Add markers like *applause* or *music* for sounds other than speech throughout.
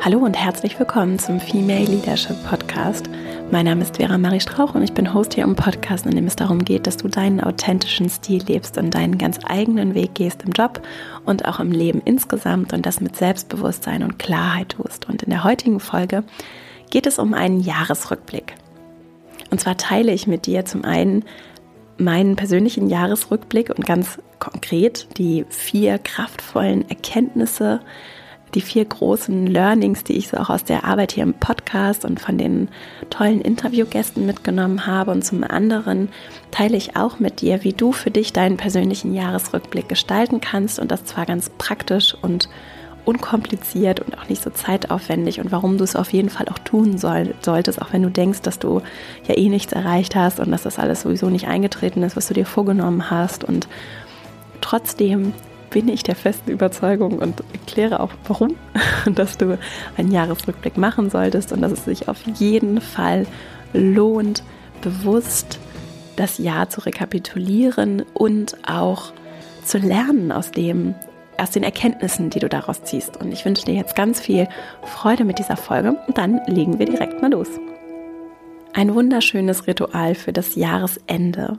Hallo und herzlich willkommen zum Female Leadership Podcast. Mein Name ist Vera Marie Strauch und ich bin Host hier im Podcast, in dem es darum geht, dass du deinen authentischen Stil lebst und deinen ganz eigenen Weg gehst im Job und auch im Leben insgesamt und das mit Selbstbewusstsein und Klarheit tust. Und in der heutigen Folge geht es um einen Jahresrückblick. Und zwar teile ich mit dir zum einen meinen persönlichen Jahresrückblick und ganz konkret die vier kraftvollen Erkenntnisse, die vier großen Learnings, die ich so auch aus der Arbeit hier im Podcast und von den tollen Interviewgästen mitgenommen habe. Und zum anderen teile ich auch mit dir, wie du für dich deinen persönlichen Jahresrückblick gestalten kannst und das zwar ganz praktisch und unkompliziert und auch nicht so zeitaufwendig und warum du es auf jeden Fall auch tun soll, solltest, auch wenn du denkst, dass du ja eh nichts erreicht hast und dass das alles sowieso nicht eingetreten ist, was du dir vorgenommen hast und trotzdem bin ich der festen Überzeugung und erkläre auch warum, *laughs* dass du einen Jahresrückblick machen solltest und dass es sich auf jeden Fall lohnt, bewusst das Jahr zu rekapitulieren und auch zu lernen aus dem, aus den Erkenntnissen, die du daraus ziehst. Und ich wünsche dir jetzt ganz viel Freude mit dieser Folge und dann legen wir direkt mal los. Ein wunderschönes Ritual für das Jahresende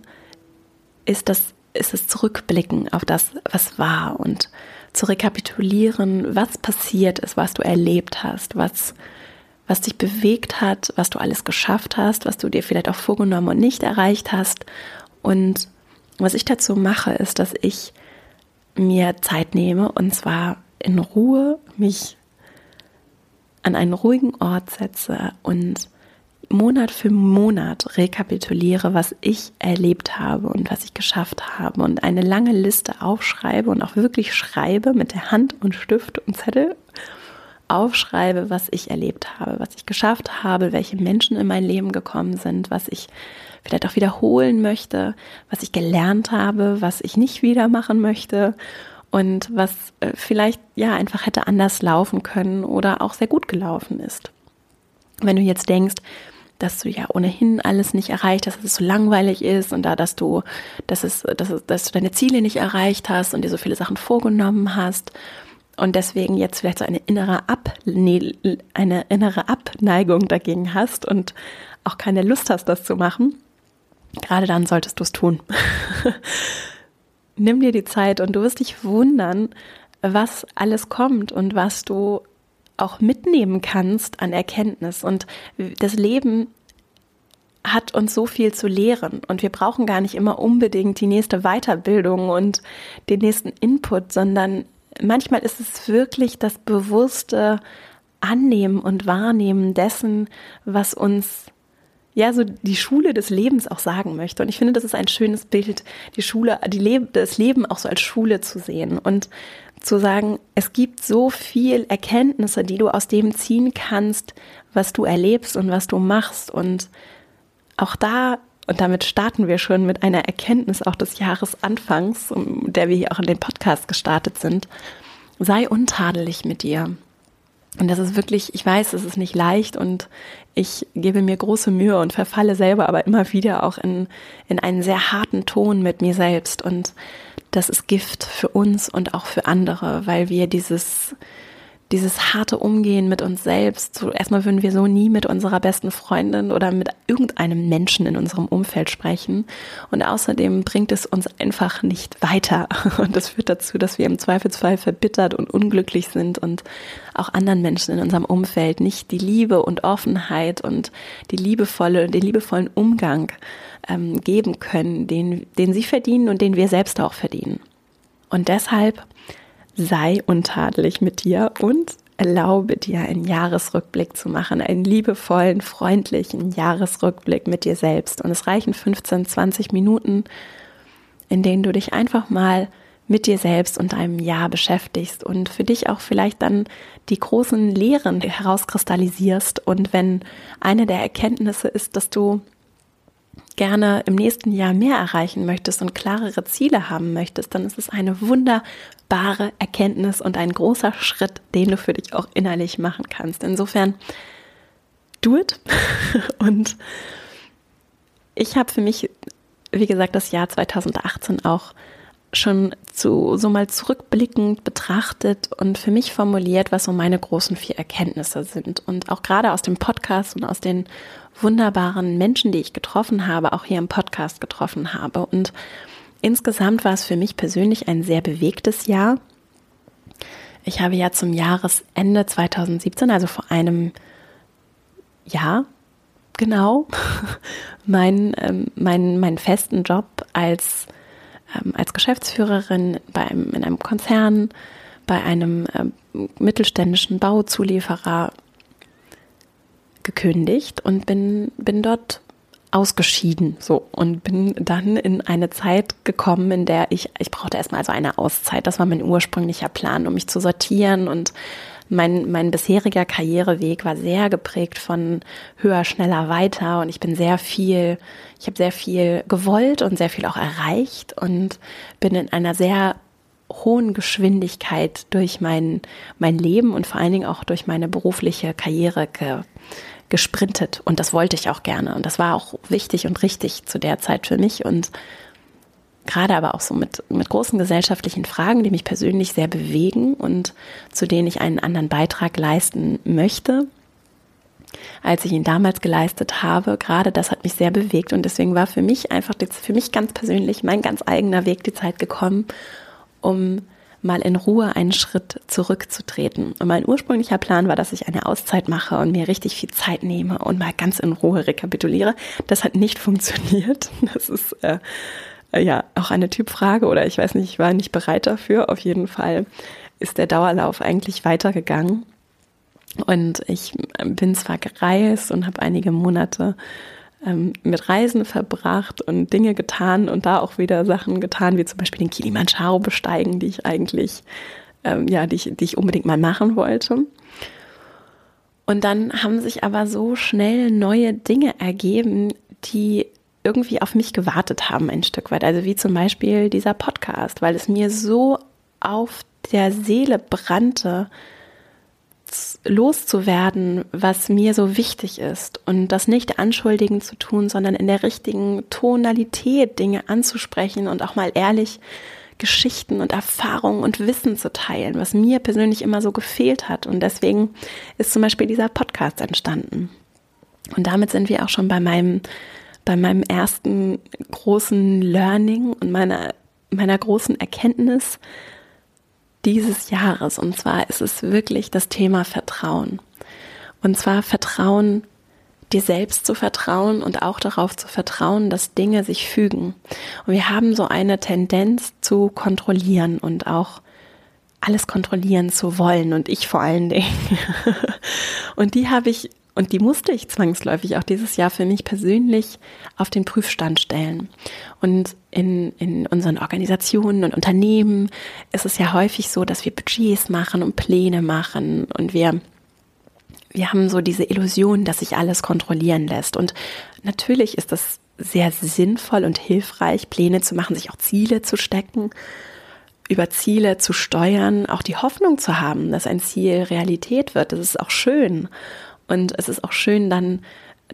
ist das ist es zurückblicken auf das, was war und zu rekapitulieren, was passiert ist, was du erlebt hast, was, was dich bewegt hat, was du alles geschafft hast, was du dir vielleicht auch vorgenommen und nicht erreicht hast. Und was ich dazu mache, ist, dass ich mir Zeit nehme und zwar in Ruhe mich an einen ruhigen Ort setze und Monat für Monat rekapituliere, was ich erlebt habe und was ich geschafft habe und eine lange Liste aufschreibe und auch wirklich schreibe mit der Hand und Stift und Zettel aufschreibe, was ich erlebt habe, was ich geschafft habe, welche Menschen in mein Leben gekommen sind, was ich vielleicht auch wiederholen möchte, was ich gelernt habe, was ich nicht wieder machen möchte und was äh, vielleicht ja einfach hätte anders laufen können oder auch sehr gut gelaufen ist. Wenn du jetzt denkst, dass du ja ohnehin alles nicht erreicht hast, dass es so langweilig ist und da, dass du, dass es, dass, dass du deine Ziele nicht erreicht hast und dir so viele Sachen vorgenommen hast und deswegen jetzt vielleicht so eine innere Ab, eine innere Abneigung dagegen hast und auch keine Lust hast, das zu machen, gerade dann solltest du es tun. *laughs* Nimm dir die Zeit und du wirst dich wundern, was alles kommt und was du auch mitnehmen kannst an Erkenntnis. Und das Leben hat uns so viel zu lehren und wir brauchen gar nicht immer unbedingt die nächste Weiterbildung und den nächsten Input, sondern manchmal ist es wirklich das bewusste Annehmen und Wahrnehmen dessen, was uns ja so die Schule des Lebens auch sagen möchte. Und ich finde, das ist ein schönes Bild, die Schule, die Le das Leben auch so als Schule zu sehen und zu sagen, es gibt so viel Erkenntnisse, die du aus dem ziehen kannst, was du erlebst und was du machst. Und auch da, und damit starten wir schon mit einer Erkenntnis auch des Jahresanfangs, um der wir hier auch in den Podcast gestartet sind, sei untadelig mit dir. Und das ist wirklich, ich weiß, es ist nicht leicht und ich gebe mir große Mühe und verfalle selber aber immer wieder auch in, in einen sehr harten Ton mit mir selbst. Und das ist Gift für uns und auch für andere, weil wir dieses, dieses harte Umgehen mit uns selbst, so erstmal würden wir so nie mit unserer besten Freundin oder mit irgendeinem Menschen in unserem Umfeld sprechen. Und außerdem bringt es uns einfach nicht weiter. *laughs* Und das führt dazu, dass wir im Zweifelsfall verbittert und unglücklich sind und auch anderen Menschen in unserem Umfeld nicht die Liebe und Offenheit und die liebevolle, den liebevollen Umgang ähm, geben können, den, den sie verdienen und den wir selbst auch verdienen. Und deshalb sei untadelig mit dir und erlaube dir einen Jahresrückblick zu machen, einen liebevollen, freundlichen Jahresrückblick mit dir selbst. Und es reichen 15, 20 Minuten, in denen du dich einfach mal mit dir selbst und deinem Jahr beschäftigst und für dich auch vielleicht dann die großen Lehren herauskristallisierst. Und wenn eine der Erkenntnisse ist, dass du gerne im nächsten Jahr mehr erreichen möchtest und klarere Ziele haben möchtest, dann ist es eine wunderbare Erkenntnis und ein großer Schritt, den du für dich auch innerlich machen kannst. Insofern, do it. *laughs* und ich habe für mich, wie gesagt, das Jahr 2018 auch schon zu, so mal zurückblickend betrachtet und für mich formuliert, was so meine großen vier Erkenntnisse sind. Und auch gerade aus dem Podcast und aus den wunderbaren Menschen, die ich getroffen habe, auch hier im Podcast getroffen habe. Und insgesamt war es für mich persönlich ein sehr bewegtes Jahr. Ich habe ja zum Jahresende 2017, also vor einem Jahr genau, *laughs* meinen ähm, mein, mein festen Job als ähm, als Geschäftsführerin bei einem, in einem Konzern, bei einem ähm, mittelständischen Bauzulieferer gekündigt und bin, bin dort ausgeschieden so und bin dann in eine Zeit gekommen, in der ich, ich brauchte erstmal so eine Auszeit. Das war mein ursprünglicher Plan, um mich zu sortieren und mein, mein bisheriger Karriereweg war sehr geprägt von höher, schneller, weiter und ich bin sehr viel, ich habe sehr viel gewollt und sehr viel auch erreicht und bin in einer sehr hohen Geschwindigkeit durch mein, mein Leben und vor allen Dingen auch durch meine berufliche Karriere ge, gesprintet. Und das wollte ich auch gerne. Und das war auch wichtig und richtig zu der Zeit für mich. Und gerade aber auch so mit, mit großen gesellschaftlichen Fragen, die mich persönlich sehr bewegen und zu denen ich einen anderen Beitrag leisten möchte, als ich ihn damals geleistet habe. Gerade das hat mich sehr bewegt und deswegen war für mich einfach, für mich ganz persönlich, mein ganz eigener Weg die Zeit gekommen, um mal in Ruhe einen Schritt zurückzutreten. Und mein ursprünglicher Plan war, dass ich eine Auszeit mache und mir richtig viel Zeit nehme und mal ganz in Ruhe rekapituliere. Das hat nicht *laughs* funktioniert. Das ist äh, ja auch eine Typfrage oder ich weiß nicht, ich war nicht bereit dafür. Auf jeden Fall ist der Dauerlauf eigentlich weitergegangen. Und ich bin zwar gereist und habe einige Monate ähm, mit Reisen verbracht und Dinge getan und da auch wieder Sachen getan, wie zum Beispiel den Kilimanjaro besteigen, die ich eigentlich, ähm, ja, die ich, die ich unbedingt mal machen wollte. Und dann haben sich aber so schnell neue Dinge ergeben, die irgendwie auf mich gewartet haben ein Stück weit. Also wie zum Beispiel dieser Podcast, weil es mir so auf der Seele brannte, loszuwerden, was mir so wichtig ist und das nicht anschuldigend zu tun, sondern in der richtigen Tonalität Dinge anzusprechen und auch mal ehrlich Geschichten und Erfahrungen und Wissen zu teilen, was mir persönlich immer so gefehlt hat. Und deswegen ist zum Beispiel dieser Podcast entstanden. Und damit sind wir auch schon bei meinem bei meinem ersten großen Learning und meiner, meiner großen Erkenntnis dieses Jahres. Und zwar ist es wirklich das Thema Vertrauen. Und zwar Vertrauen, dir selbst zu vertrauen und auch darauf zu vertrauen, dass Dinge sich fügen. Und wir haben so eine Tendenz zu kontrollieren und auch alles kontrollieren zu wollen und ich vor allen Dingen. *laughs* und die habe ich und die musste ich zwangsläufig auch dieses Jahr für mich persönlich auf den Prüfstand stellen. Und in, in unseren Organisationen und Unternehmen ist es ja häufig so, dass wir Budgets machen und Pläne machen und wir wir haben so diese Illusion, dass sich alles kontrollieren lässt. Und natürlich ist das sehr sinnvoll und hilfreich, Pläne zu machen, sich auch Ziele zu stecken, über Ziele zu steuern, auch die Hoffnung zu haben, dass ein Ziel Realität wird. Das ist auch schön. Und es ist auch schön, dann,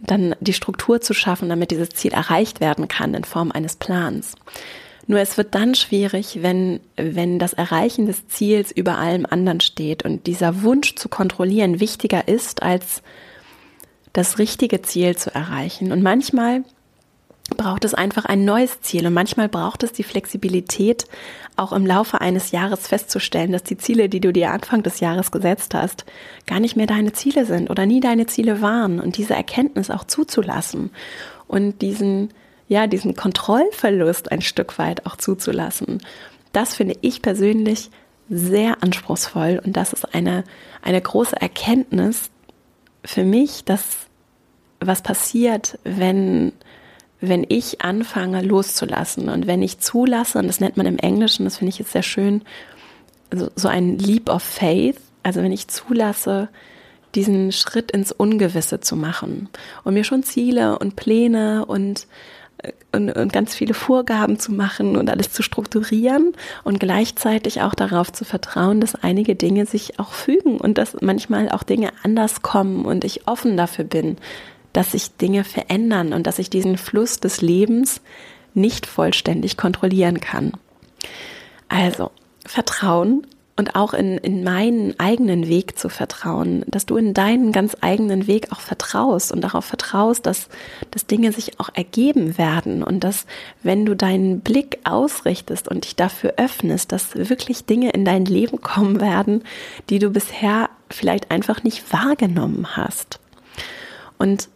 dann die Struktur zu schaffen, damit dieses Ziel erreicht werden kann in Form eines Plans. Nur es wird dann schwierig, wenn, wenn das Erreichen des Ziels über allem anderen steht und dieser Wunsch zu kontrollieren wichtiger ist, als das richtige Ziel zu erreichen. Und manchmal braucht es einfach ein neues Ziel und manchmal braucht es die Flexibilität, auch im Laufe eines Jahres festzustellen, dass die Ziele, die du dir Anfang des Jahres gesetzt hast, gar nicht mehr deine Ziele sind oder nie deine Ziele waren und diese Erkenntnis auch zuzulassen und diesen, ja, diesen Kontrollverlust ein Stück weit auch zuzulassen. Das finde ich persönlich sehr anspruchsvoll und das ist eine, eine große Erkenntnis für mich, dass was passiert, wenn wenn ich anfange loszulassen und wenn ich zulasse, und das nennt man im Englischen, das finde ich jetzt sehr schön, so, so ein Leap of Faith, also wenn ich zulasse, diesen Schritt ins Ungewisse zu machen und mir schon Ziele und Pläne und, und, und ganz viele Vorgaben zu machen und alles zu strukturieren und gleichzeitig auch darauf zu vertrauen, dass einige Dinge sich auch fügen und dass manchmal auch Dinge anders kommen und ich offen dafür bin, dass sich Dinge verändern und dass ich diesen Fluss des Lebens nicht vollständig kontrollieren kann. Also, Vertrauen und auch in, in meinen eigenen Weg zu vertrauen, dass du in deinen ganz eigenen Weg auch vertraust und darauf vertraust, dass, dass Dinge sich auch ergeben werden und dass, wenn du deinen Blick ausrichtest und dich dafür öffnest, dass wirklich Dinge in dein Leben kommen werden, die du bisher vielleicht einfach nicht wahrgenommen hast. Und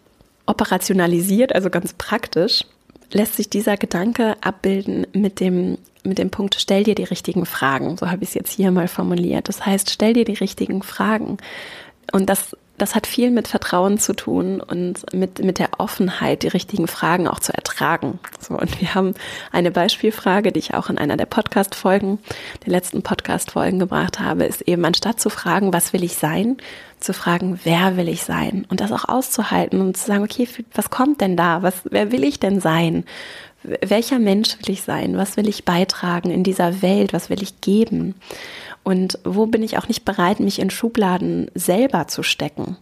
operationalisiert, also ganz praktisch, lässt sich dieser Gedanke abbilden mit dem mit dem Punkt, stell dir die richtigen Fragen. So habe ich es jetzt hier mal formuliert. Das heißt, stell dir die richtigen Fragen. Und das, das hat viel mit Vertrauen zu tun und mit, mit der Offenheit, die richtigen Fragen auch zu ertragen. So, und wir haben eine Beispielfrage, die ich auch in einer der Podcast-Folgen, der letzten Podcast-Folgen gebracht habe, ist eben, anstatt zu fragen, was will ich sein, zu fragen, wer will ich sein? Und das auch auszuhalten und zu sagen, okay, was kommt denn da? Was, wer will ich denn sein? welcher Mensch will ich sein? Was will ich beitragen in dieser Welt? Was will ich geben? Und wo bin ich auch nicht bereit, mich in Schubladen selber zu stecken?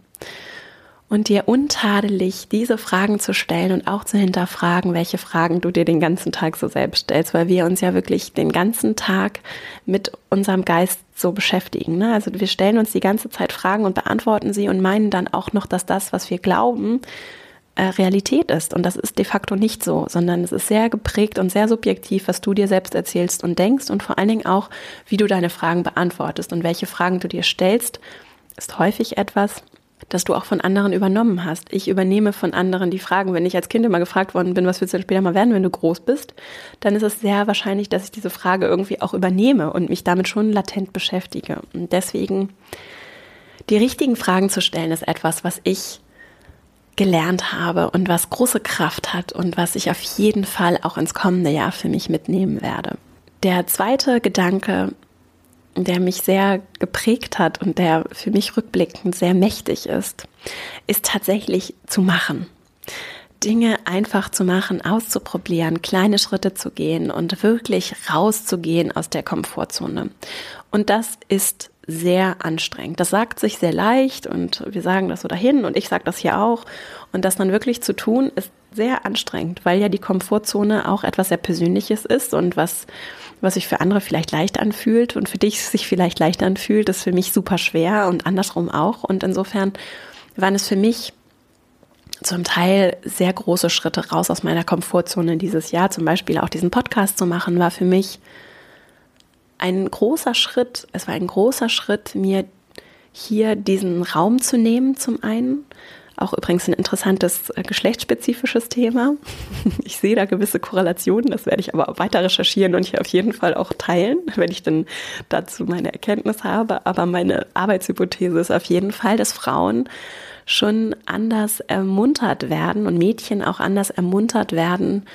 Und dir untadelig diese Fragen zu stellen und auch zu hinterfragen, welche Fragen du dir den ganzen Tag so selbst stellst, weil wir uns ja wirklich den ganzen Tag mit unserem Geist so beschäftigen. Ne? Also wir stellen uns die ganze Zeit Fragen und beantworten sie und meinen dann auch noch, dass das, was wir glauben, äh, Realität ist. Und das ist de facto nicht so, sondern es ist sehr geprägt und sehr subjektiv, was du dir selbst erzählst und denkst und vor allen Dingen auch, wie du deine Fragen beantwortest und welche Fragen du dir stellst, ist häufig etwas, das du auch von anderen übernommen hast. Ich übernehme von anderen die Fragen. Wenn ich als Kind immer gefragt worden bin, was willst du denn später mal werden, wenn du groß bist, dann ist es sehr wahrscheinlich, dass ich diese Frage irgendwie auch übernehme und mich damit schon latent beschäftige. Und deswegen die richtigen Fragen zu stellen, ist etwas, was ich gelernt habe und was große Kraft hat und was ich auf jeden Fall auch ins kommende Jahr für mich mitnehmen werde. Der zweite Gedanke, der mich sehr geprägt hat und der für mich rückblickend sehr mächtig ist, ist tatsächlich zu machen. Dinge einfach zu machen, auszuprobieren, kleine Schritte zu gehen und wirklich rauszugehen aus der Komfortzone. Und das ist sehr anstrengend. Das sagt sich sehr leicht und wir sagen das so dahin und ich sage das hier auch. Und das dann wirklich zu tun, ist sehr anstrengend, weil ja die Komfortzone auch etwas sehr Persönliches ist und was, was sich für andere vielleicht leicht anfühlt und für dich sich vielleicht leicht anfühlt, ist für mich super schwer und andersrum auch. Und insofern waren es für mich zum Teil sehr große Schritte raus aus meiner Komfortzone dieses Jahr. Zum Beispiel auch diesen Podcast zu machen, war für mich ein großer Schritt, es war ein großer Schritt, mir hier diesen Raum zu nehmen, zum einen. Auch übrigens ein interessantes äh, geschlechtsspezifisches Thema. *laughs* Ich sehe da gewisse Korrelationen, das werde ich aber weiter recherchieren und hier auf jeden Fall auch teilen, wenn ich dann dazu meine Erkenntnis habe. Aber meine Arbeitshypothese ist auf jeden Fall, dass Frauen schon anders ermuntert werden und Mädchen auch anders ermuntert werden,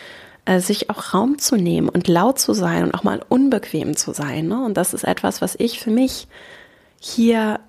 äh, sich auch Raum zu nehmen und laut zu sein und auch mal unbequem zu sein. Ne? Und das ist etwas, was ich für mich hier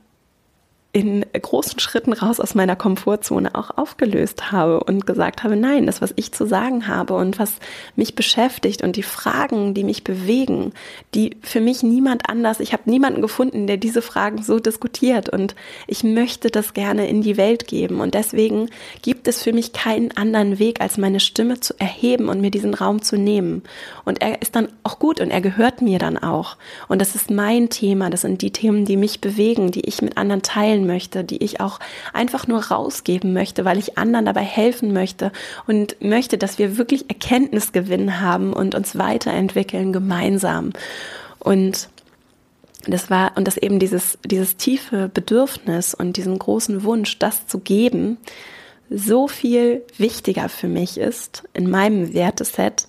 in großen Schritten raus aus meiner Komfortzone auch aufgelöst habe und gesagt habe, nein, das, was ich zu sagen habe und was mich beschäftigt und die Fragen, die mich bewegen, die für mich niemand anders, ich habe niemanden gefunden, der diese Fragen so diskutiert und ich möchte das gerne in die Welt geben und deswegen gibt es für mich keinen anderen Weg, als meine Stimme zu erheben und mir diesen Raum zu nehmen. Und er ist dann auch gut und er gehört mir dann auch. Und das ist mein Thema, das sind die Themen, die mich bewegen, die ich mit anderen teilen möchte, die ich auch einfach nur rausgeben möchte, weil ich anderen dabei helfen möchte und möchte, dass wir wirklich Erkenntnisgewinn haben und uns weiterentwickeln gemeinsam. Und das war, und dass eben dieses, dieses tiefe Bedürfnis und diesen großen Wunsch, das zu geben, so viel wichtiger für mich ist in meinem Werteset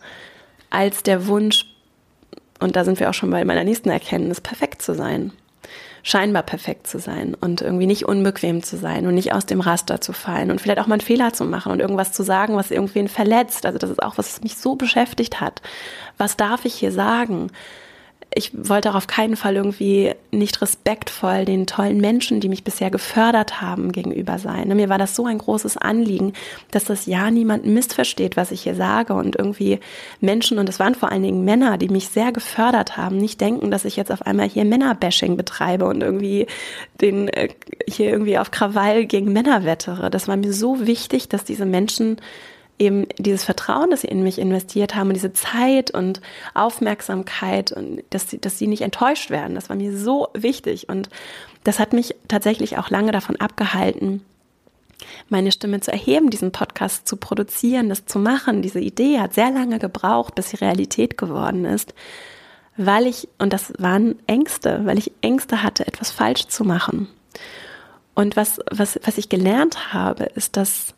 als der Wunsch, und da sind wir auch schon bei meiner nächsten Erkenntnis, perfekt zu sein scheinbar perfekt zu sein und irgendwie nicht unbequem zu sein und nicht aus dem Raster zu fallen und vielleicht auch mal einen Fehler zu machen und irgendwas zu sagen, was irgendwen verletzt. Also das ist auch, was mich so beschäftigt hat. Was darf ich hier sagen? Ich wollte auch auf keinen Fall irgendwie nicht respektvoll den tollen Menschen, die mich bisher gefördert haben, gegenüber sein. Mir war das so ein großes Anliegen, dass das ja niemand missversteht, was ich hier sage und irgendwie Menschen, und es waren vor allen Dingen Männer, die mich sehr gefördert haben, nicht denken, dass ich jetzt auf einmal hier Männerbashing betreibe und irgendwie den, äh, hier irgendwie auf Krawall gegen Männer wettere. Das war mir so wichtig, dass diese Menschen eben dieses Vertrauen, das sie in mich investiert haben und diese Zeit und Aufmerksamkeit und dass sie, dass sie nicht enttäuscht werden. Das war mir so wichtig und das hat mich tatsächlich auch lange davon abgehalten, meine Stimme zu erheben, diesen Podcast zu produzieren, das zu machen. Diese Idee hat sehr lange gebraucht, bis sie Realität geworden ist, weil ich, und das waren Ängste, weil ich Ängste hatte, etwas falsch zu machen. Und was, was, was ich gelernt habe, ist, dass,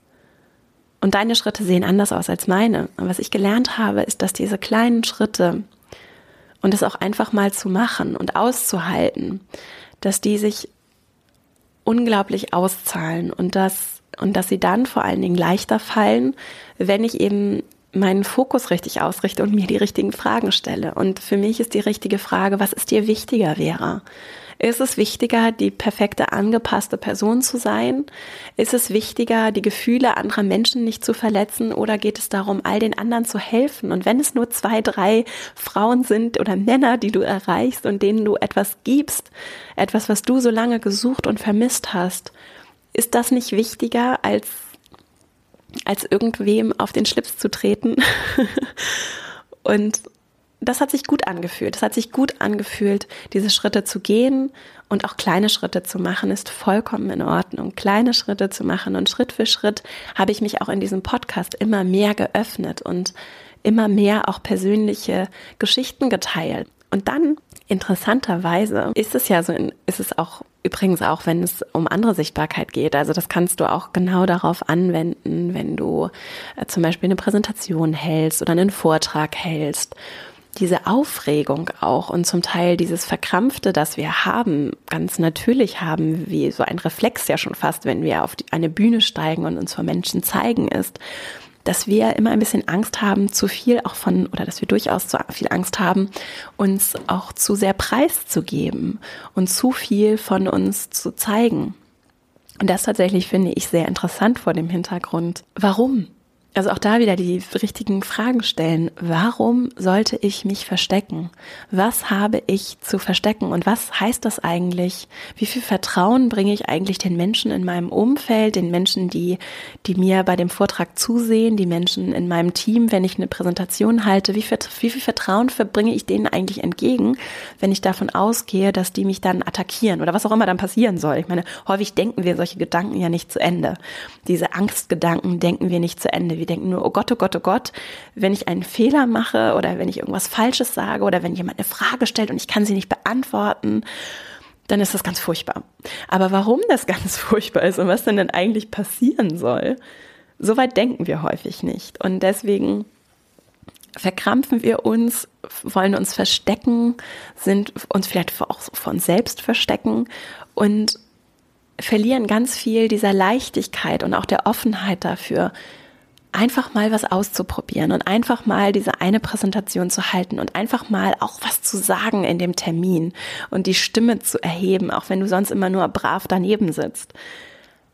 und deine Schritte sehen anders aus als meine, und was ich gelernt habe, ist, dass diese kleinen Schritte und es auch einfach mal zu machen und auszuhalten, dass die sich unglaublich auszahlen und dass, und dass sie dann vor allen Dingen leichter fallen, wenn ich eben meinen Fokus richtig ausrichte und mir die richtigen Fragen stelle. Und für mich ist die richtige Frage, was ist dir wichtiger, Vera? Ist es wichtiger, die perfekte angepasste Person zu sein? Ist es wichtiger, die Gefühle anderer Menschen nicht zu verletzen? Oder geht es darum, all den anderen zu helfen? Und wenn es nur zwei, drei Frauen sind oder Männer, die du erreichst und denen du etwas gibst, etwas, was du so lange gesucht und vermisst hast, ist das nicht wichtiger als als irgendwem auf den Schlips zu treten. *laughs* und das hat sich gut angefühlt. Es hat sich gut angefühlt, diese Schritte zu gehen und auch kleine Schritte zu machen, ist vollkommen in Ordnung. Kleine Schritte zu machen und Schritt für Schritt habe ich mich auch in diesem Podcast immer mehr geöffnet und immer mehr auch persönliche Geschichten geteilt. Und dann, interessanterweise, ist es ja so, ist es auch übrigens auch, wenn es um andere Sichtbarkeit geht. Also das kannst du auch genau darauf anwenden, wenn du äh, zum Beispiel eine Präsentation hältst oder einen Vortrag hältst diese Aufregung auch und zum Teil dieses Verkrampfte, das wir haben, ganz natürlich haben, wie so ein Reflex ja schon fast, wenn wir auf eine Bühne steigen und uns vor Menschen zeigen, ist, dass wir immer ein bisschen Angst haben, zu viel auch von, oder dass wir durchaus zu viel Angst haben, uns auch zu sehr preiszugeben und zu viel von uns zu zeigen. Und das tatsächlich finde ich sehr interessant vor dem Hintergrund. Warum? Also auch da wieder die richtigen Fragen stellen. Warum sollte ich mich verstecken? Was habe ich zu verstecken? Und was heißt das eigentlich? Wie viel Vertrauen bringe ich eigentlich den Menschen in meinem Umfeld, den Menschen, die, die mir bei dem Vortrag zusehen, die Menschen in meinem Team, wenn ich eine Präsentation halte? Wie viel, wie viel Vertrauen verbringe ich denen eigentlich entgegen, wenn ich davon ausgehe, dass die mich dann attackieren oder was auch immer dann passieren soll? Ich meine, häufig denken wir solche Gedanken ja nicht zu Ende. Diese Angstgedanken denken wir nicht zu Ende denken nur, oh Gott, oh Gott, oh Gott, wenn ich einen Fehler mache oder wenn ich irgendwas Falsches sage oder wenn jemand eine Frage stellt und ich kann sie nicht beantworten, dann ist das ganz furchtbar. Aber warum das *laughs* ganz furchtbar ist und was denn dann eigentlich passieren soll, so weit denken wir häufig nicht. Und deswegen verkrampfen wir uns, wollen uns verstecken, sind uns vielleicht auch von selbst verstecken und verlieren ganz viel dieser Leichtigkeit und auch der Offenheit dafür, einfach mal was auszuprobieren und einfach mal diese eine Präsentation zu halten und einfach mal auch was zu sagen in dem Termin und die Stimme zu erheben, auch wenn du sonst immer nur brav daneben sitzt.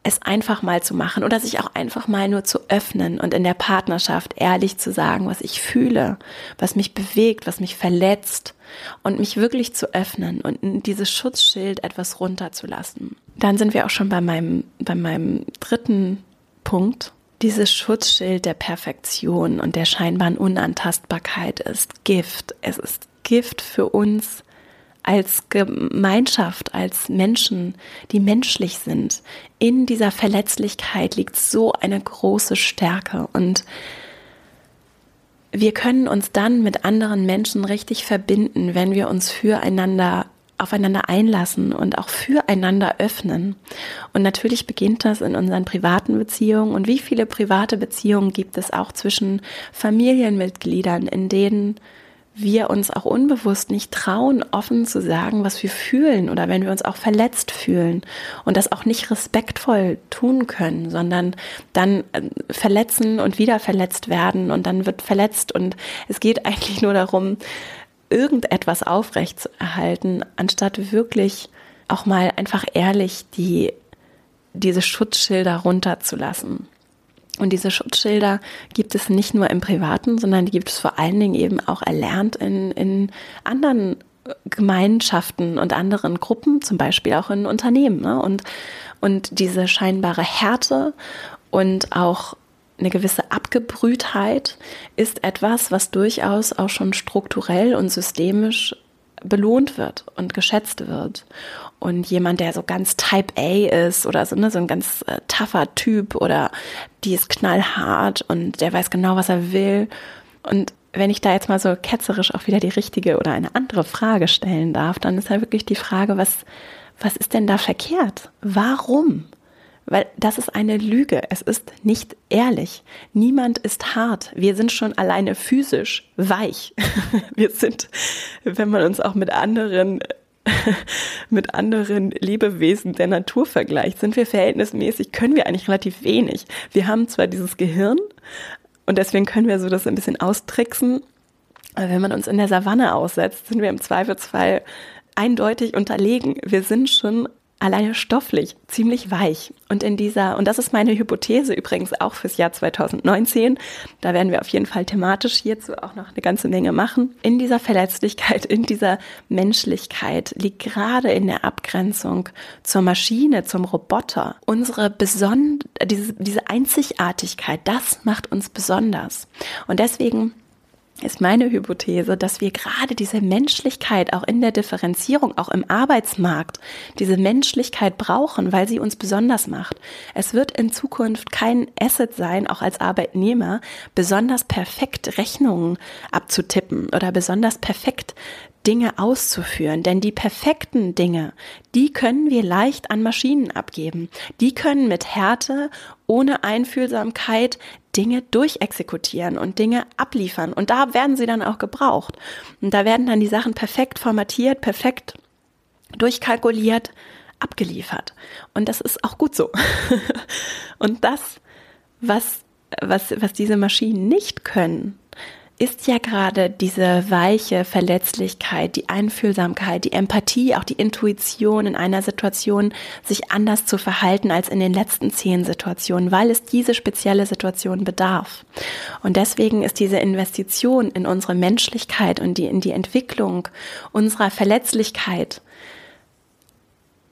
Es einfach mal zu machen oder sich auch einfach mal nur zu öffnen und in der Partnerschaft ehrlich zu sagen, was ich fühle, was mich bewegt, was mich verletzt und mich wirklich zu öffnen und dieses Schutzschild etwas runterzulassen. Dann sind wir auch schon bei meinem, bei meinem dritten Punkt dieses Schutzschild der Perfektion und der scheinbaren Unantastbarkeit ist Gift. Es ist Gift für uns als Gemeinschaft, als Menschen, die menschlich sind. In dieser Verletzlichkeit liegt so eine große Stärke und wir können uns dann mit anderen Menschen richtig verbinden, wenn wir uns füreinander aufeinander einlassen und auch füreinander öffnen. Und natürlich beginnt das in unseren privaten Beziehungen. Und wie viele private Beziehungen gibt es auch zwischen Familienmitgliedern, in denen wir uns auch unbewusst nicht trauen, offen zu sagen, was wir fühlen oder wenn wir uns auch verletzt fühlen und das auch nicht respektvoll tun können, sondern dann äh, verletzen und wieder verletzt werden und dann wird verletzt und es geht *laughs* eigentlich nur darum, irgendetwas aufrecht zu erhalten, anstatt wirklich auch mal einfach ehrlich die, diese Schutzschilder runterzulassen. Und diese Schutzschilder gibt es nicht nur im Privaten, sondern die gibt es vor allen Dingen eben auch erlernt in, in anderen Gemeinschaften und anderen Gruppen, zum Beispiel auch in Unternehmen. Ne? Und, und diese scheinbare Härte und auch eine gewisse Abgebrühtheit ist etwas, was durchaus auch schon strukturell und systemisch belohnt wird und geschätzt wird. Und jemand, der so ganz Type A ist oder so, ne, so ein ganz äh, tougher Typ oder die ist knallhart und der weiß genau, was er will. Und wenn ich da jetzt mal so ketzerisch auch wieder die richtige oder eine andere Frage stellen darf, dann ist halt wirklich die Frage, was, was ist denn da verkehrt? Warum? Weil das ist eine Lüge. Es ist nicht ehrlich. Niemand ist hart. Wir sind schon alleine physisch weich. *laughs* Wir sind, wenn man uns auch mit anderen *laughs* mit anderen Lebewesen der Natur vergleicht, sind wir verhältnismäßig, können wir eigentlich relativ wenig. Wir haben zwar dieses Gehirn und deswegen können wir so das ein bisschen austricksen, aber wenn man uns in der Savanne aussetzt, sind wir im Zweifelsfall eindeutig unterlegen. Wir sind schon alleine stofflich ziemlich weich. Und in dieser, und das ist meine Hypothese übrigens auch fürs Jahr 2019, da werden wir auf jeden Fall thematisch hierzu auch noch eine ganze Menge machen. In dieser Verletzlichkeit, in dieser Menschlichkeit liegt gerade in der Abgrenzung zur Maschine, zum Roboter, unsere beson diese, diese Einzigartigkeit, das macht uns besonders. Und deswegen ist meine Hypothese, dass wir gerade diese Menschlichkeit auch in der Differenzierung, auch im Arbeitsmarkt, diese Menschlichkeit brauchen, weil sie uns besonders macht. Es wird in Zukunft kein Asset sein, auch als Arbeitnehmer, besonders perfekt Rechnungen abzutippen oder besonders perfekt Dinge auszuführen. Denn die perfekten Dinge, die können wir leicht an Maschinen abgeben. Die können mit Härte, ohne Einfühlsamkeit Dinge durchexekutieren und Dinge abliefern. Und da werden sie dann auch gebraucht. Und da werden dann die Sachen perfekt formatiert, perfekt durchkalkuliert, abgeliefert. Und das ist auch gut so. *laughs* und das, was, was, was diese Maschinen nicht können, ist ja gerade diese weiche Verletzlichkeit, die Einfühlsamkeit, die Empathie, auch die Intuition in einer Situation, sich anders zu verhalten als in den letzten zehn Situationen, weil es diese spezielle Situation bedarf. Und deswegen ist diese Investition in unsere Menschlichkeit und die, in die Entwicklung unserer Verletzlichkeit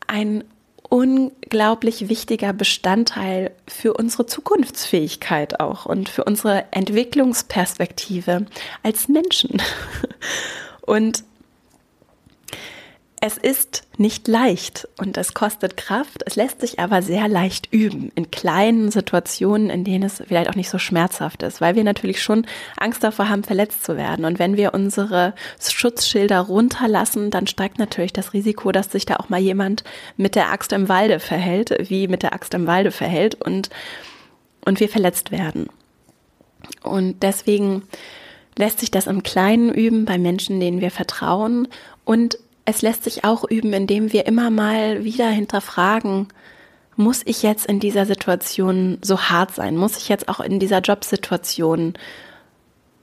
ein unglaublich wichtiger Bestandteil für unsere Zukunftsfähigkeit auch und für unsere Entwicklungsperspektive als Menschen. *laughs* Und es ist nicht leicht und es kostet Kraft. Es lässt sich aber sehr leicht üben in kleinen Situationen, in denen es vielleicht auch nicht so schmerzhaft ist, weil wir natürlich schon Angst davor haben, verletzt zu werden. Und wenn wir unsere Schutzschilder runterlassen, dann steigt natürlich das Risiko, dass sich da auch mal jemand mit der Axt im Walde verhält, wie mit der Axt im Walde verhält und, und wir verletzt werden. Und deswegen lässt sich das im Kleinen üben bei Menschen, denen wir vertrauen und es lässt sich auch üben, indem wir immer mal wieder hinterfragen, muss ich jetzt in dieser Situation so hart sein? Muss ich jetzt auch in dieser Jobsituation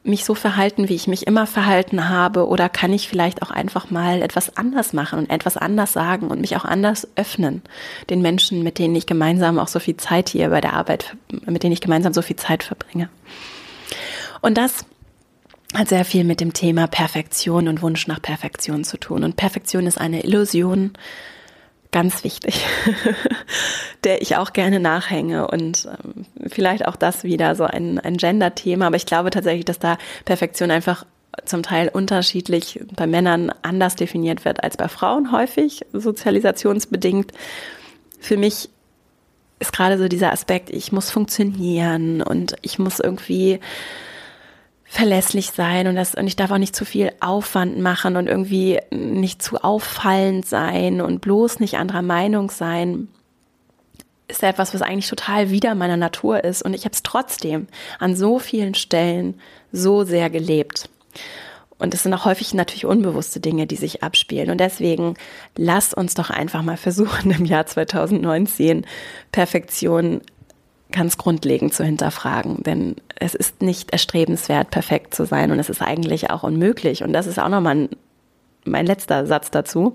mich so verhalten, wie ich mich immer verhalten habe? Oder kann ich vielleicht auch einfach mal etwas anders machen und etwas anders sagen und mich auch anders öffnen den Menschen, mit denen ich gemeinsam auch so viel Zeit hier bei der Arbeit, mit denen ich gemeinsam so viel Zeit verbringe? Und das hat sehr viel mit dem Thema Perfektion und Wunsch nach Perfektion zu tun. Und Perfektion ist eine Illusion, ganz wichtig, *laughs* der ich auch gerne nachhänge. Und ähm, vielleicht auch das wieder so ein, ein Gender-Thema. Aber ich glaube tatsächlich, dass da Perfektion einfach zum Teil unterschiedlich bei Männern anders definiert wird als bei Frauen häufig, sozialisationsbedingt. Für mich ist gerade so dieser Aspekt, ich muss funktionieren und ich muss irgendwie verlässlich sein und das und ich darf auch nicht zu viel Aufwand machen und irgendwie nicht zu auffallend sein und bloß nicht anderer Meinung sein ist etwas, was eigentlich total wider meiner Natur ist und ich habe es trotzdem an so vielen Stellen so sehr gelebt. Und es sind auch häufig natürlich unbewusste Dinge, die sich abspielen. Und deswegen lass uns doch einfach mal versuchen, im Jahr 2019 Perfektion ganz grundlegend zu hinterfragen. Denn es ist nicht erstrebenswert, perfekt zu sein und es ist eigentlich auch unmöglich. Und das ist auch nochmal mein letzter Satz dazu.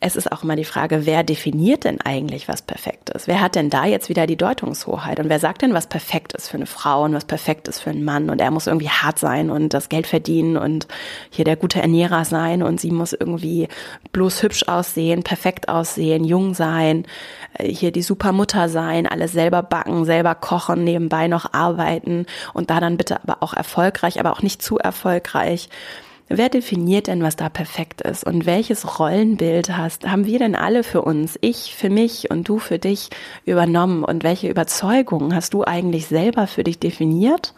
Es ist auch immer die Frage, wer definiert denn eigentlich, was perfekt ist? Wer hat denn da jetzt wieder die Deutungshoheit? Und wer sagt denn, was perfekt ist für eine Frau und was perfekt ist für einen Mann? Und er muss irgendwie hart sein und das Geld verdienen und hier der gute Ernährer sein und sie muss irgendwie bloß hübsch aussehen, perfekt aussehen, jung sein, äh, hier die Supermutter sein, alles selber backen, selber kochen, nebenbei noch arbeiten und da dann bitte aber auch erfolgreich, aber auch nicht zu erfolgreich. Wer definiert denn, was da perfekt ist? Und welches Rollenbild hast, haben wir denn alle für uns, ich für mich und du für dich übernommen? Und welche Überzeugungen hast du eigentlich selber für dich definiert?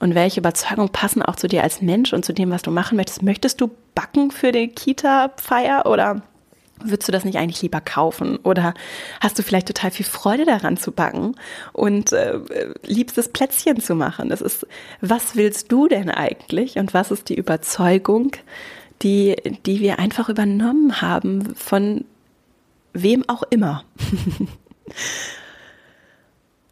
Und welche Überzeugungen passen auch zu dir als Mensch und zu dem, was du machen möchtest? Möchtest du backen für die Kita-Feier oder Würdest du das nicht eigentlich lieber kaufen? Oder hast du vielleicht total viel Freude daran zu backen und äh, liebst es Plätzchen zu machen? Das ist, was willst du denn eigentlich? Und was ist die Überzeugung, die, die wir einfach übernommen haben von wem auch immer? *laughs*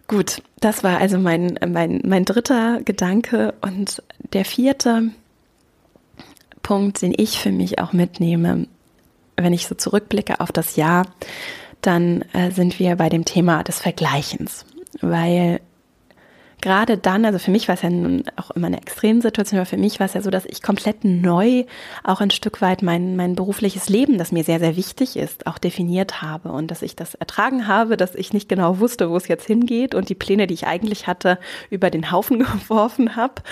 Gut, das war also mein, mein, mein dritter Gedanke. Und der vierte Punkt, den ich für mich auch mitnehme, wenn ich so zurückblicke auf das Jahr, dann äh, sind wir bei dem Thema des Vergleichens, weil gerade dann, also für mich war es ja nun auch immer eine Extremsituation, aber für mich war es ja so, dass ich komplett neu auch ein Stück weit mein, mein berufliches Leben, das mir sehr, sehr wichtig ist, auch definiert habe und dass ich das ertragen habe, dass ich nicht genau wusste, wo es jetzt hingeht und die Pläne, die ich eigentlich hatte, über den Haufen *laughs* geworfen habe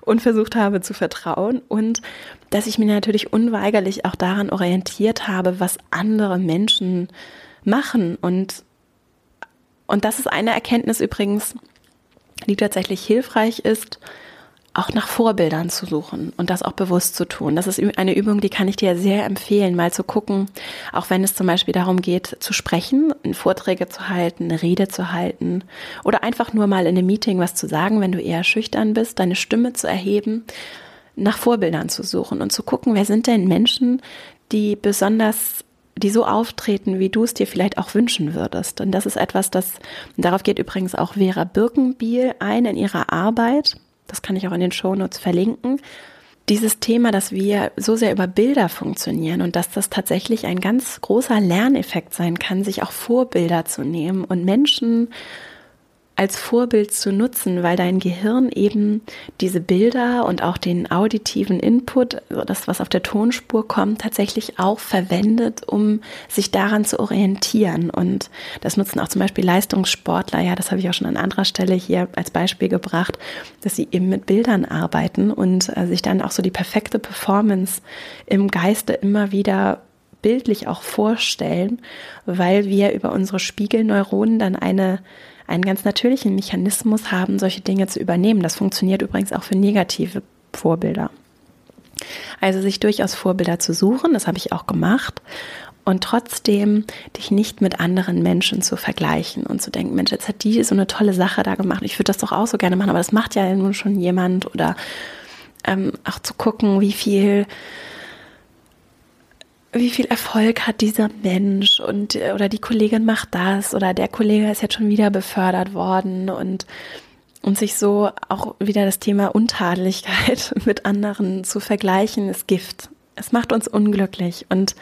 und versucht habe zu vertrauen. Und dass ich mir natürlich unweigerlich auch daran orientiert habe, was andere Menschen machen und und das ist eine Erkenntnis übrigens, die tatsächlich hilfreich ist, auch nach Vorbildern zu suchen und das auch bewusst zu tun. Das ist eine Übung, die kann ich dir sehr empfehlen, mal zu gucken, auch wenn es zum Beispiel darum geht, zu sprechen, Vorträge zu halten, eine Rede zu halten oder einfach nur mal in einem Meeting was zu sagen, wenn du eher schüchtern bist, deine Stimme zu erheben, nach Vorbildern zu suchen und zu gucken, wer sind denn Menschen, die besonders die so auftreten, wie du es dir vielleicht auch wünschen würdest. Und das ist etwas, das, darauf geht übrigens auch Vera Birkenbiel ein in ihrer Arbeit. Das kann ich auch in den Shownotes verlinken. Dieses Thema, dass wir so sehr über Bilder funktionieren und dass das tatsächlich ein ganz großer Lerneffekt sein kann, sich auch Vorbilder zu nehmen und Menschen als Vorbild zu nutzen, weil dein Gehirn eben diese Bilder und auch den auditiven Input, also das, was auf der Tonspur kommt, tatsächlich auch verwendet, um sich daran zu orientieren. Und das nutzen auch zum Beispiel Leistungssportler, ja, das habe ich auch schon an anderer Stelle hier als Beispiel gebracht, dass sie eben mit Bildern arbeiten und äh, sich dann auch so die perfekte Performance im Geiste immer wieder bildlich auch vorstellen, weil wir über unsere Spiegelneuronen dann eine einen ganz natürlichen Mechanismus haben, solche Dinge zu übernehmen. Das funktioniert übrigens auch für negative Vorbilder. Also sich durchaus Vorbilder zu suchen, das habe ich auch gemacht. Und trotzdem dich nicht mit anderen Menschen zu vergleichen und zu denken, Mensch, jetzt hat die so eine tolle Sache da gemacht. Ich würde das doch auch so gerne machen, aber das macht ja nun schon jemand. Oder ähm, auch zu gucken, wie viel wie viel Erfolg hat dieser Mensch und oder die Kollegin macht das oder der Kollege ist jetzt schon wieder befördert worden und und sich so auch wieder das Thema Untadeligkeit *laughs* mit anderen zu vergleichen, ist Gift. Es macht uns unglücklich und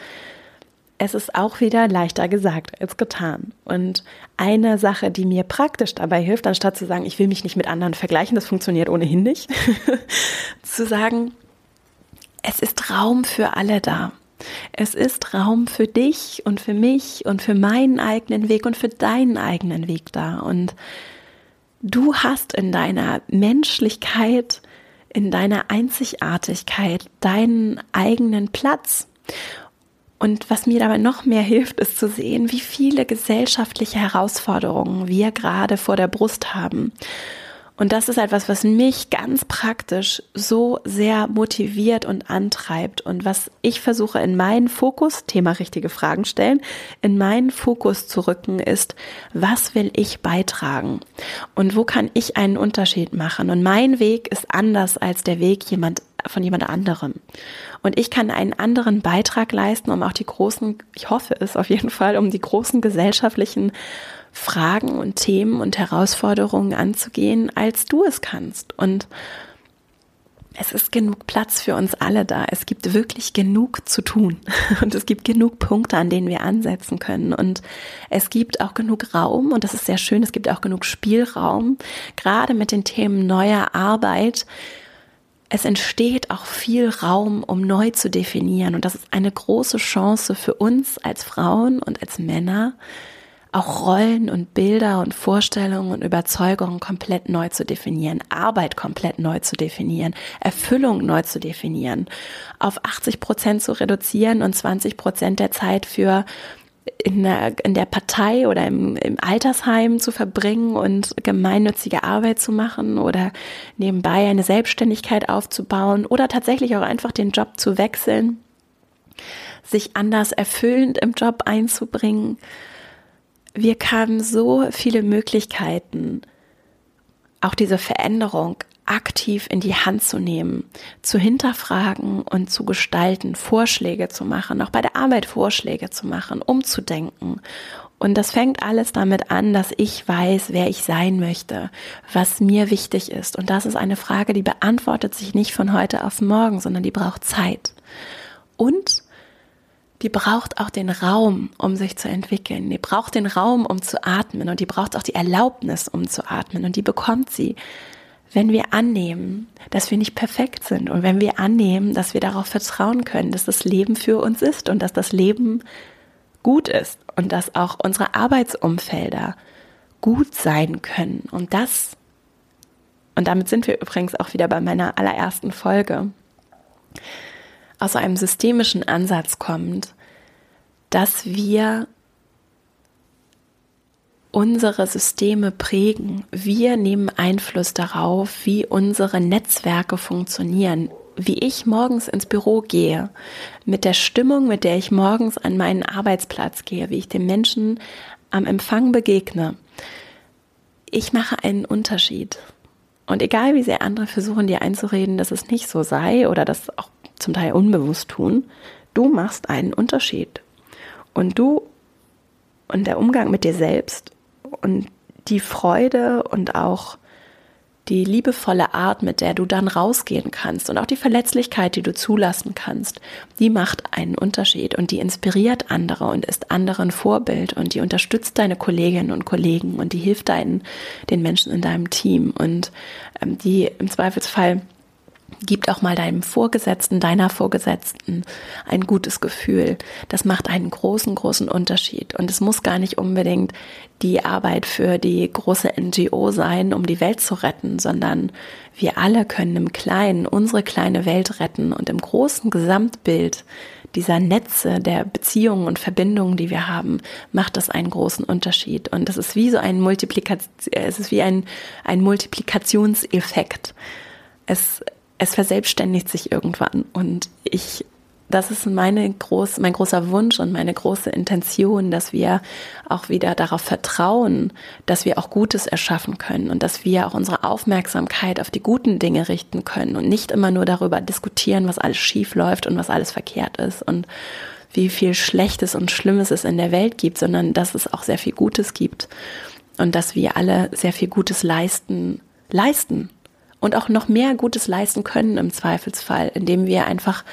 es ist auch wieder leichter gesagt als getan. Und eine Sache, die mir praktisch dabei hilft, anstatt zu sagen, ich will mich nicht mit anderen vergleichen, das funktioniert ohnehin nicht, *laughs* zu sagen, es ist Raum für alle da. Es ist Raum für dich und für mich und für meinen eigenen Weg und für deinen eigenen Weg da. Und du hast in deiner Menschlichkeit, in deiner Einzigartigkeit deinen eigenen Platz. Und was mir dabei noch mehr hilft, ist zu sehen, wie viele gesellschaftliche Herausforderungen wir gerade vor der Brust haben und das ist etwas, was mich ganz praktisch so sehr motiviert und antreibt und was ich versuche in meinen Fokus, Thema richtige Fragen stellen, in meinen Fokus zu rücken ist, was will ich beitragen und wo kann ich einen Unterschied machen? Und mein Weg ist anders als der Weg jemand von jemand anderem. Und ich kann einen anderen Beitrag leisten, um auch die großen, ich hoffe es auf jeden Fall, um die großen gesellschaftlichen Fragen und Themen und Herausforderungen anzugehen, als du es kannst. Und es ist genug Platz für uns alle da. Es gibt wirklich genug zu tun. *laughs* Und es gibt genug Punkte, an denen wir ansetzen können. Und es gibt auch genug Raum. Und das ist sehr schön. Es gibt auch genug Spielraum. Gerade mit den Themen neuer Arbeit. Es entsteht auch viel Raum, um neu zu definieren. Und das ist eine große Chance für uns als Frauen und als Männer, auch Rollen und Bilder und Vorstellungen und Überzeugungen komplett neu zu definieren, Arbeit komplett neu zu definieren, Erfüllung neu zu definieren, auf 80 Prozent zu reduzieren und 20 Prozent der Zeit für in der, in der Partei oder im, im Altersheim zu verbringen und gemeinnützige Arbeit zu machen oder nebenbei eine Selbstständigkeit aufzubauen oder tatsächlich auch einfach den Job zu wechseln, sich anders erfüllend im Job einzubringen. Wir haben so viele Möglichkeiten, auch diese Veränderung aktiv in die Hand zu nehmen, zu hinterfragen und zu gestalten, Vorschläge zu machen, auch bei der Arbeit Vorschläge zu machen, umzudenken. Und das fängt alles damit an, dass ich weiß, wer ich sein möchte, was mir wichtig ist. Und das ist eine Frage, die beantwortet sich nicht von heute auf morgen, sondern die braucht Zeit. Und die braucht auch den Raum, um sich zu entwickeln. Die braucht den Raum, um zu atmen und die braucht auch die Erlaubnis, um zu atmen. Und die bekommt sie, wenn wir annehmen, dass wir nicht perfekt sind und wenn wir annehmen, dass wir darauf vertrauen können, dass das Leben für uns ist und dass das Leben gut ist und dass auch unsere Arbeitsumfelder gut sein können. Und das, und damit sind wir übrigens auch wieder bei meiner allerersten Folge aus einem systemischen Ansatz kommt, dass wir unsere Systeme prägen. Wir nehmen Einfluss darauf, wie unsere Netzwerke funktionieren, wie ich morgens ins Büro gehe, mit der Stimmung, mit der ich morgens an meinen Arbeitsplatz gehe, wie ich den Menschen am Empfang begegne. Ich mache einen Unterschied. Und egal wie sehr andere versuchen, dir einzureden, dass es nicht so sei oder das auch zum Teil unbewusst tun, du machst einen Unterschied. Und du und der Umgang mit dir selbst und die Freude und auch die liebevolle Art, mit der du dann rausgehen kannst und auch die Verletzlichkeit, die du zulassen kannst, die macht einen Unterschied und die inspiriert andere und ist anderen Vorbild und die unterstützt deine Kolleginnen und Kollegen und die hilft deinen, den Menschen in deinem Team und ähm, die im Zweifelsfall Gib auch mal deinem Vorgesetzten, deiner Vorgesetzten ein gutes Gefühl. Das macht einen großen, großen Unterschied. Und es muss gar nicht unbedingt die Arbeit für die große NGO sein, um die Welt zu retten, sondern wir alle können im Kleinen unsere kleine Welt retten und im großen Gesamtbild dieser Netze der Beziehungen und Verbindungen, die wir haben, macht das einen großen Unterschied. Und es ist wie so ein Multiplikat, es ist wie ein, ein Multiplikationseffekt. Es es verselbstständigt sich irgendwann. Und ich, das ist meine groß, mein großer Wunsch und meine große Intention, dass wir auch wieder darauf vertrauen, dass wir auch Gutes erschaffen können und dass wir auch unsere Aufmerksamkeit auf die guten Dinge richten können und nicht immer nur darüber diskutieren, was alles schief läuft und was alles verkehrt ist und wie viel Schlechtes und Schlimmes es in der Welt gibt, sondern dass es auch sehr viel Gutes gibt und dass wir alle sehr viel Gutes leisten, leisten und auch noch mehr Gutes leisten können im Zweifelsfall, indem wir einfach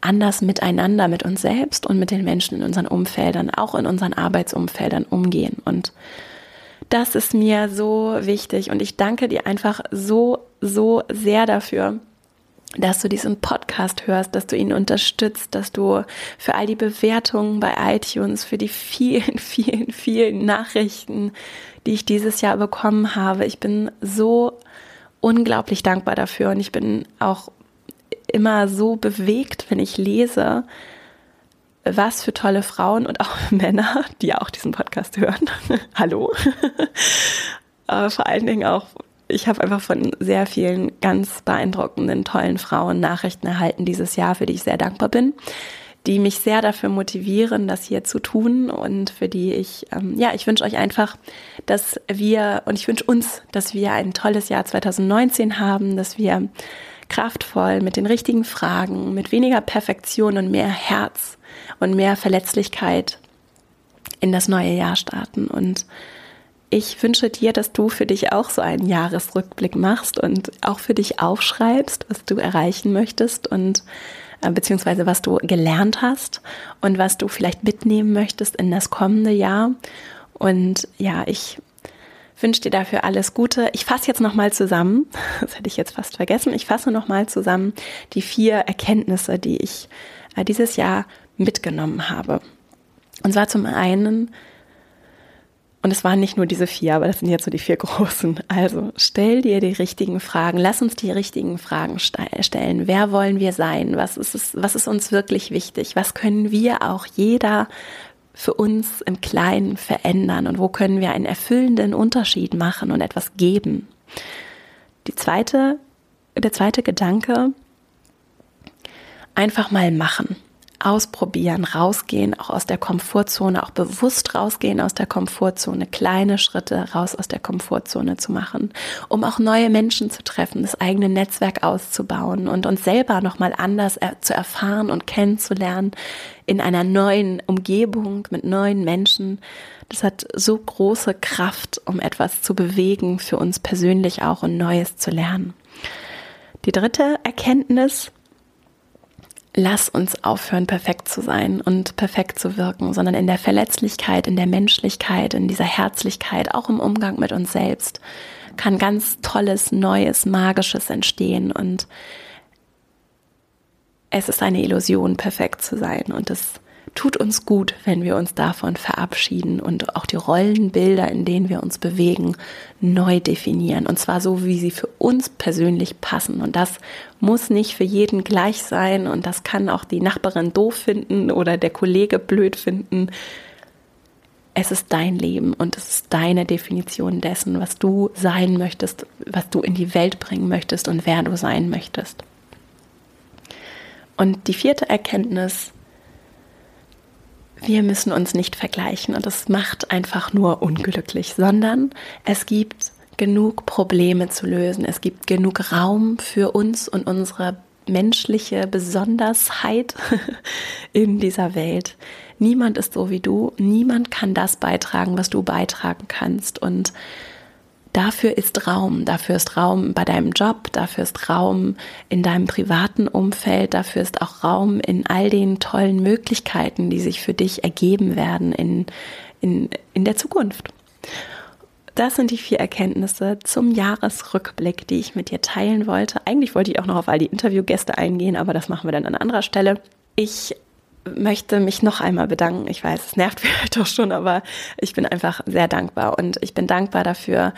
anders miteinander, mit uns selbst und mit den Menschen in unseren Umfeldern, auch in unseren Arbeitsumfeldern umgehen. Und das ist mir so wichtig und ich danke dir einfach so, so sehr dafür, dass du diesen Podcast hörst, dass du ihn unterstützt, dass du für all die Bewertungen bei iTunes, für die vielen, *laughs* vielen, vielen Nachrichten, die ich dieses Jahr bekommen habe. Ich bin so unglaublich dankbar dafür und ich bin auch immer so bewegt, wenn ich lese, was für tolle Frauen und auch *laughs* Männer, die ja auch diesen Podcast hören. *laughs* Hallo. *laughs* Aber vor allen Dingen auch, ich habe einfach von sehr vielen ganz beeindruckenden, tollen Frauen Nachrichten erhalten dieses Jahr, für die ich sehr dankbar bin die mich sehr dafür motivieren, das hier zu tun und für die ich, ähm, ja, ich wünsche euch einfach, dass wir und ich wünsche uns, dass wir ein tolles Jahr 2019 haben, dass wir kraftvoll mit den richtigen Fragen, mit weniger Perfektion und mehr Herz und mehr Verletzlichkeit in das neue Jahr starten. Und ich wünsche dir, dass du für dich auch so einen Jahresrückblick machst und auch für dich aufschreibst, was du erreichen möchtest. Und beziehungsweise was du gelernt hast und was du vielleicht mitnehmen möchtest in das kommende Jahr. Und ja, ich wünsche dir dafür alles Gute. Ich fasse jetzt nochmal zusammen, *laughs* das hätte ich jetzt fast vergessen, ich fasse nochmal zusammen die vier Erkenntnisse, die ich äh, dieses Jahr mitgenommen habe. Und zwar zum einen, und es waren nicht nur diese vier, aber das sind jetzt so die vier großen. Also stell dir die richtigen Fragen. Lass uns die richtigen Fragen stellen. Wer wollen wir sein? Was ist, es, was ist uns wirklich wichtig? Was können wir auch jeder für uns im Kleinen verändern? Und wo können wir einen erfüllenden Unterschied machen und etwas geben? Die zweite, der zweite Gedanke, einfach mal machen ausprobieren, rausgehen, auch aus der Komfortzone, auch bewusst rausgehen aus der Komfortzone, kleine Schritte raus aus der Komfortzone zu machen, um auch neue Menschen zu treffen, das eigene Netzwerk auszubauen und uns selber nochmal anders zu erfahren und kennenzulernen in einer neuen Umgebung mit neuen Menschen. Das hat so große Kraft, um etwas zu bewegen, für uns persönlich auch und Neues zu lernen. Die dritte Erkenntnis, lass uns aufhören, perfekt zu sein und perfekt zu wirken, sondern in der Verletzlichkeit, in der Menschlichkeit, in dieser Herzlichkeit, auch im Umgang mit uns selbst, kann ganz tolles, neues, magisches entstehen. Und es ist eine Illusion, perfekt zu sein. Und es tut uns gut, wenn wir uns davon verabschieden und auch die Rollenbilder, in denen wir uns bewegen, neu definieren. Und zwar so, wie sie für uns persönlich passen. Und das muss nicht für jeden gleich sein. Und das kann auch die Nachbarin doof finden oder der Kollege blöd finden. Es ist dein Leben und es ist deine Definition dessen, was du sein möchtest, was du in die Welt bringen möchtest und wer du sein möchtest. Und die vierte Erkenntnis wir müssen uns nicht vergleichen und das macht einfach nur unglücklich, sondern es gibt genug Probleme zu lösen. Es gibt genug Raum für uns und unsere menschliche Besondersheit *laughs* in dieser Welt. Niemand ist so wie du. Niemand kann das beitragen, was du beitragen kannst. Und dafür ist Raum. Dafür ist Raum bei deinem Job, dafür ist Raum in deinem privaten Umfeld, dafür ist auch Raum in all den tollen Möglichkeiten, die sich für dich ergeben werden in, in, in der Zukunft. Das sind die vier Erkenntnisse zum Jahresrückblick, die ich mit dir teilen wollte. Eigentlich wollte ich auch noch auf all die Interviewgäste eingehen, aber das machen wir dann an anderer Stelle. Ich möchte mich noch einmal bedanken. Ich weiß, es nervt *laughs* vielleicht doch schon, aber ich bin einfach sehr dankbar und ich bin dankbar dafür,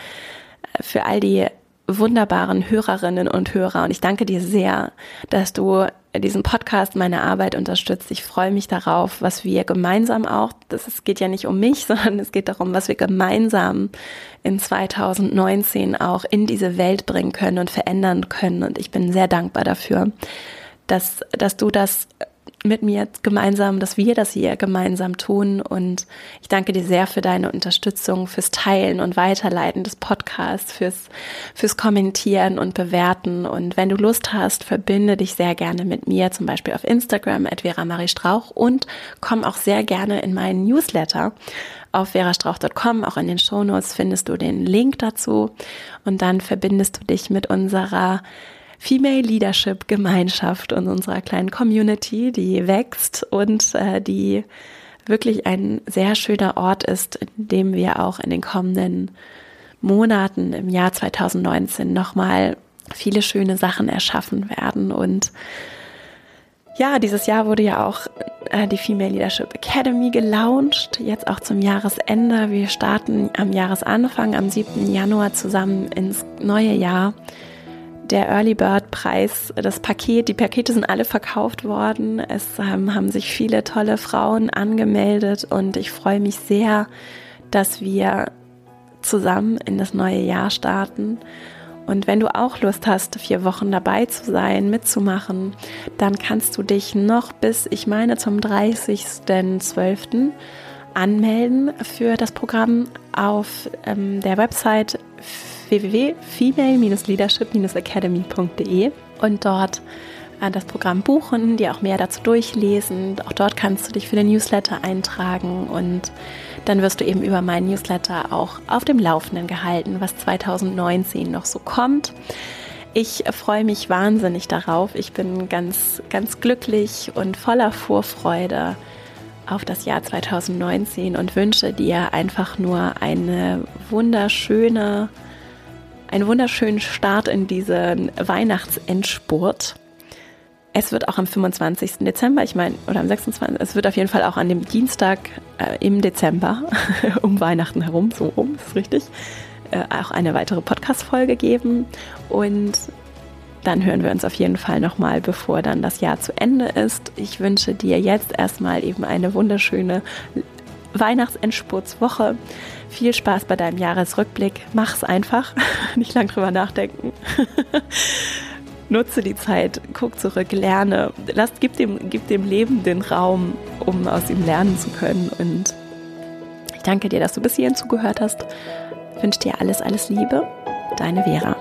äh, für all die wunderbaren Hörerinnen und Hörer. Und ich danke dir sehr, dass du diesen Podcast, meine Arbeit unterstützt. Ich freue mich darauf, was wir gemeinsam auch, das, es geht ja nicht um mich, *laughs* sondern es geht darum, was wir gemeinsam in 2019 auch in diese Welt bringen können und verändern können. Und ich bin sehr dankbar dafür, dass, dass du das mit mir gemeinsam, dass wir das hier gemeinsam tun. Und ich danke dir sehr für deine Unterstützung, fürs Teilen und Weiterleiten des Podcasts, fürs, fürs Kommentieren und Bewerten. Und wenn du Lust hast, verbinde dich sehr gerne mit mir, zum Beispiel auf Instagram, at Vera Marie Strauch und komm auch sehr gerne in meinen Newsletter auf verastrauch.com. Auch in den Shownotes findest du den Link dazu. Und dann verbindest du dich mit unserer Female Leadership Gemeinschaft und unserer kleinen Community, die wächst und äh, die wirklich ein sehr schöner Ort ist, in dem wir auch in den kommenden Monaten im Jahr 2019 nochmal viele schöne Sachen erschaffen werden. Und ja, dieses Jahr wurde ja auch äh, die Female Leadership Academy gelauncht, jetzt auch zum Jahresende. Wir starten am Jahresanfang, am 7. Januar zusammen ins neue Jahr der Early Bird Preis, das Paket, die Pakete sind alle verkauft worden. Es ähm, haben sich viele tolle Frauen angemeldet und ich freue mich sehr, dass wir zusammen in das neue Jahr starten. Und wenn du auch Lust hast, vier Wochen dabei zu sein, mitzumachen, dann kannst du dich noch bis, ich meine, zum 30.12. anmelden für das Programm auf ähm, der Website www.female-leadership-academy.de und dort äh, das Programm buchen, dir auch mehr dazu durchlesen. Auch dort kannst du dich für den Newsletter eintragen und dann wirst du eben über meinen Newsletter auch auf dem Laufenden gehalten, was 2019 noch so kommt. Ich freue mich wahnsinnig darauf. Ich bin ganz, ganz glücklich und voller Vorfreude auf das Jahr 2019 und wünsche dir einfach nur eine wunderschöne, einen wunderschönen Start in diesen Weihnachtsendspurt. Es wird auch am 25. Dezember, ich meine, oder am 26. Es wird auf jeden Fall auch an dem Dienstag äh, im Dezember *laughs* um Weihnachten herum, so rum, ist richtig, äh, auch eine weitere Podcast-Folge geben. Und dann hören wir uns auf jeden Fall nochmal, bevor dann das Jahr zu Ende ist. Ich wünsche dir jetzt erstmal eben eine wunderschöne Weihnachtsendspurtswoche. Viel Spaß bei deinem Jahresrückblick. Mach's einfach. *laughs* Nicht lang drüber nachdenken. *laughs* Nutze die Zeit, guck zurück, lerne. Lass, gib, dem, gib dem Leben den Raum, um aus ihm lernen zu können. Und ich danke dir, dass du bis hierhin zugehört hast. Wünsche dir alles, alles Liebe. Deine Vera.